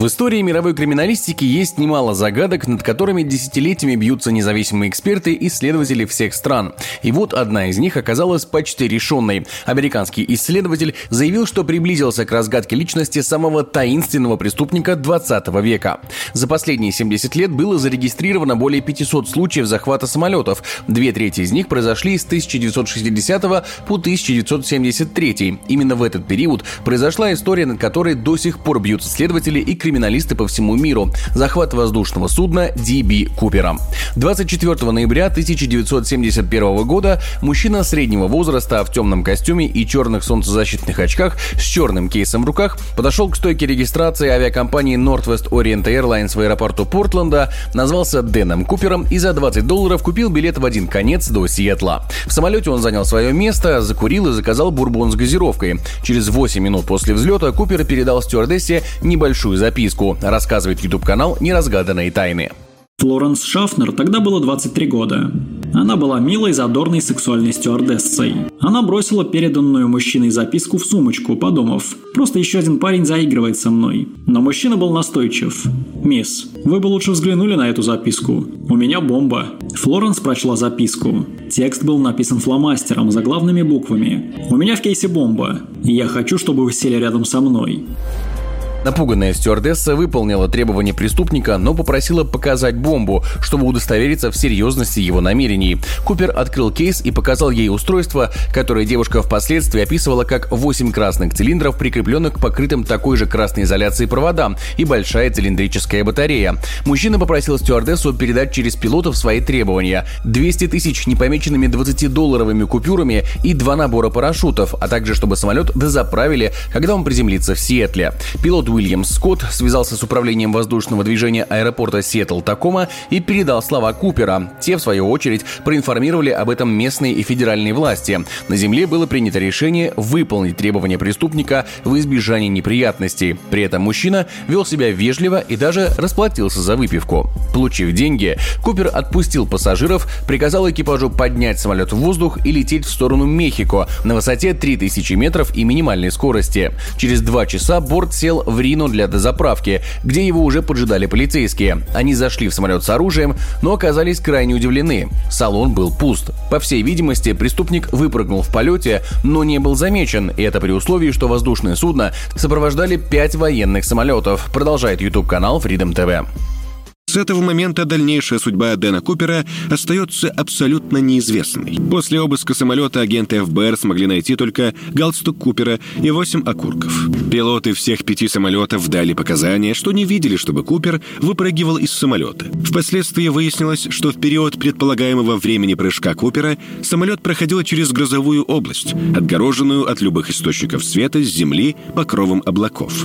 В истории мировой криминалистики есть немало загадок, над которыми десятилетиями бьются независимые эксперты и исследователи всех стран. И вот одна из них оказалась почти решенной. Американский исследователь заявил, что приблизился к разгадке личности самого таинственного преступника 20 века. За последние 70 лет было зарегистрировано более 500 случаев захвата самолетов. Две трети из них произошли с 1960 по 1973. Именно в этот период произошла история, над которой до сих пор бьются следователи и криминалисты криминалисты по всему миру. Захват воздушного судна DB Купера. 24 ноября 1971 года мужчина среднего возраста в темном костюме и черных солнцезащитных очках с черным кейсом в руках подошел к стойке регистрации авиакомпании Northwest Orient Airlines в аэропорту Портленда, назвался Дэном Купером и за 20 долларов купил билет в один конец до Сиэтла. В самолете он занял свое место, закурил и заказал бурбон с газировкой. Через 8 минут после взлета Купер передал стюардессе небольшую записку записку, рассказывает YouTube-канал «Неразгаданные тайны». Флоренс Шафнер тогда было 23 года. Она была милой, задорной, сексуальной стюардессой. Она бросила переданную мужчиной записку в сумочку, подумав, просто еще один парень заигрывает со мной. Но мужчина был настойчив. «Мисс, вы бы лучше взглянули на эту записку. У меня бомба». Флоренс прочла записку. Текст был написан фломастером, заглавными буквами. «У меня в кейсе бомба. Я хочу, чтобы вы сели рядом со мной». Напуганная стюардесса выполнила требования преступника, но попросила показать бомбу, чтобы удостовериться в серьезности его намерений. Купер открыл кейс и показал ей устройство, которое девушка впоследствии описывала как 8 красных цилиндров, прикрепленных к покрытым такой же красной изоляцией проводам и большая цилиндрическая батарея. Мужчина попросил стюардессу передать через пилотов свои требования. 200 тысяч непомеченными 20-долларовыми купюрами и два набора парашютов, а также чтобы самолет дозаправили, когда он приземлится в Сиэтле. Пилот Уильям Скотт связался с управлением воздушного движения аэропорта Сиэтл-Такома и передал слова Купера. Те, в свою очередь, проинформировали об этом местные и федеральные власти. На земле было принято решение выполнить требования преступника в избежание неприятностей. При этом мужчина вел себя вежливо и даже расплатился за выпивку. Получив деньги, Купер отпустил пассажиров, приказал экипажу поднять самолет в воздух и лететь в сторону Мехико на высоте 3000 метров и минимальной скорости. Через два часа борт сел в Рино для дозаправки, где его уже поджидали полицейские. Они зашли в самолет с оружием, но оказались крайне удивлены. Салон был пуст. По всей видимости, преступник выпрыгнул в полете, но не был замечен, и это при условии, что воздушное судно сопровождали пять военных самолетов, продолжает YouTube-канал Freedom TV. С этого момента дальнейшая судьба Дэна Купера остается абсолютно неизвестной. После обыска самолета агенты ФБР смогли найти только галстук Купера и восемь окурков. Пилоты всех пяти самолетов дали показания, что не видели, чтобы Купер выпрыгивал из самолета. Впоследствии выяснилось, что в период предполагаемого времени прыжка Купера самолет проходил через грозовую область, отгороженную от любых источников света с земли покровом облаков.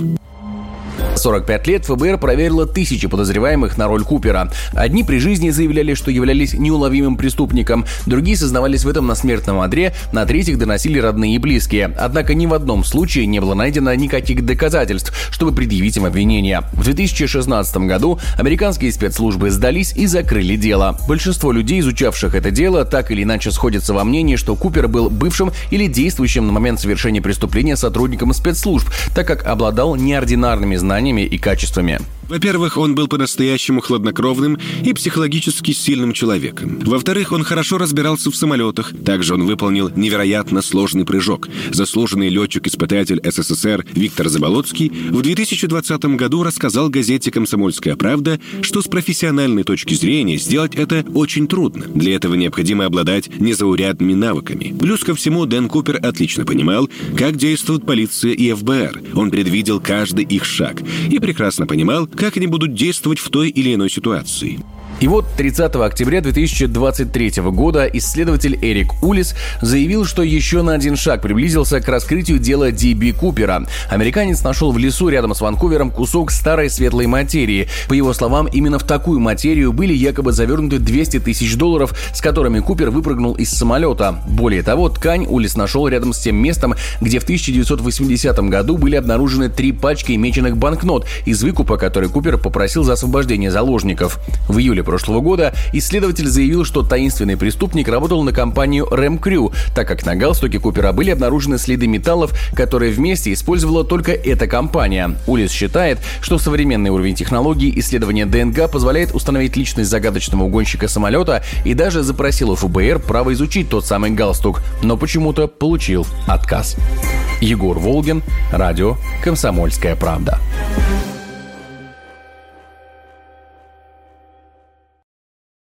45 лет ФБР проверило тысячи подозреваемых на роль Купера. Одни при жизни заявляли, что являлись неуловимым преступником, другие сознавались в этом на смертном одре, на третьих доносили родные и близкие. Однако ни в одном случае не было найдено никаких доказательств, чтобы предъявить им обвинения. В 2016 году американские спецслужбы сдались и закрыли дело. Большинство людей, изучавших это дело, так или иначе сходятся во мнении, что Купер был бывшим или действующим на момент совершения преступления сотрудником спецслужб, так как обладал неординарными знаниями знаниями и качествами. Во-первых, он был по-настоящему хладнокровным и психологически сильным человеком. Во-вторых, он хорошо разбирался в самолетах. Также он выполнил невероятно сложный прыжок. Заслуженный летчик-испытатель СССР Виктор Заболоцкий в 2020 году рассказал газете «Комсомольская правда», что с профессиональной точки зрения сделать это очень трудно. Для этого необходимо обладать незаурядными навыками. Плюс ко всему, Дэн Купер отлично понимал, как действует полиция и ФБР. Он предвидел каждый их шаг и прекрасно понимал, как они будут действовать в той или иной ситуации. И вот 30 октября 2023 года исследователь Эрик Улис заявил, что еще на один шаг приблизился к раскрытию дела Ди Купера. Американец нашел в лесу рядом с Ванкувером кусок старой светлой материи. По его словам, именно в такую материю были якобы завернуты 200 тысяч долларов, с которыми Купер выпрыгнул из самолета. Более того, ткань Улис нашел рядом с тем местом, где в 1980 году были обнаружены три пачки меченых банкнот из выкупа, который Купер попросил за освобождение заложников. В июле прошлого года исследователь заявил, что таинственный преступник работал на компанию Рэм Крю, так как на галстуке Купера были обнаружены следы металлов, которые вместе использовала только эта компания. Улис считает, что современный уровень технологий исследования ДНК позволяет установить личность загадочного угонщика самолета и даже запросил у ФБР право изучить тот самый галстук, но почему-то получил отказ. Егор Волгин, радио «Комсомольская правда».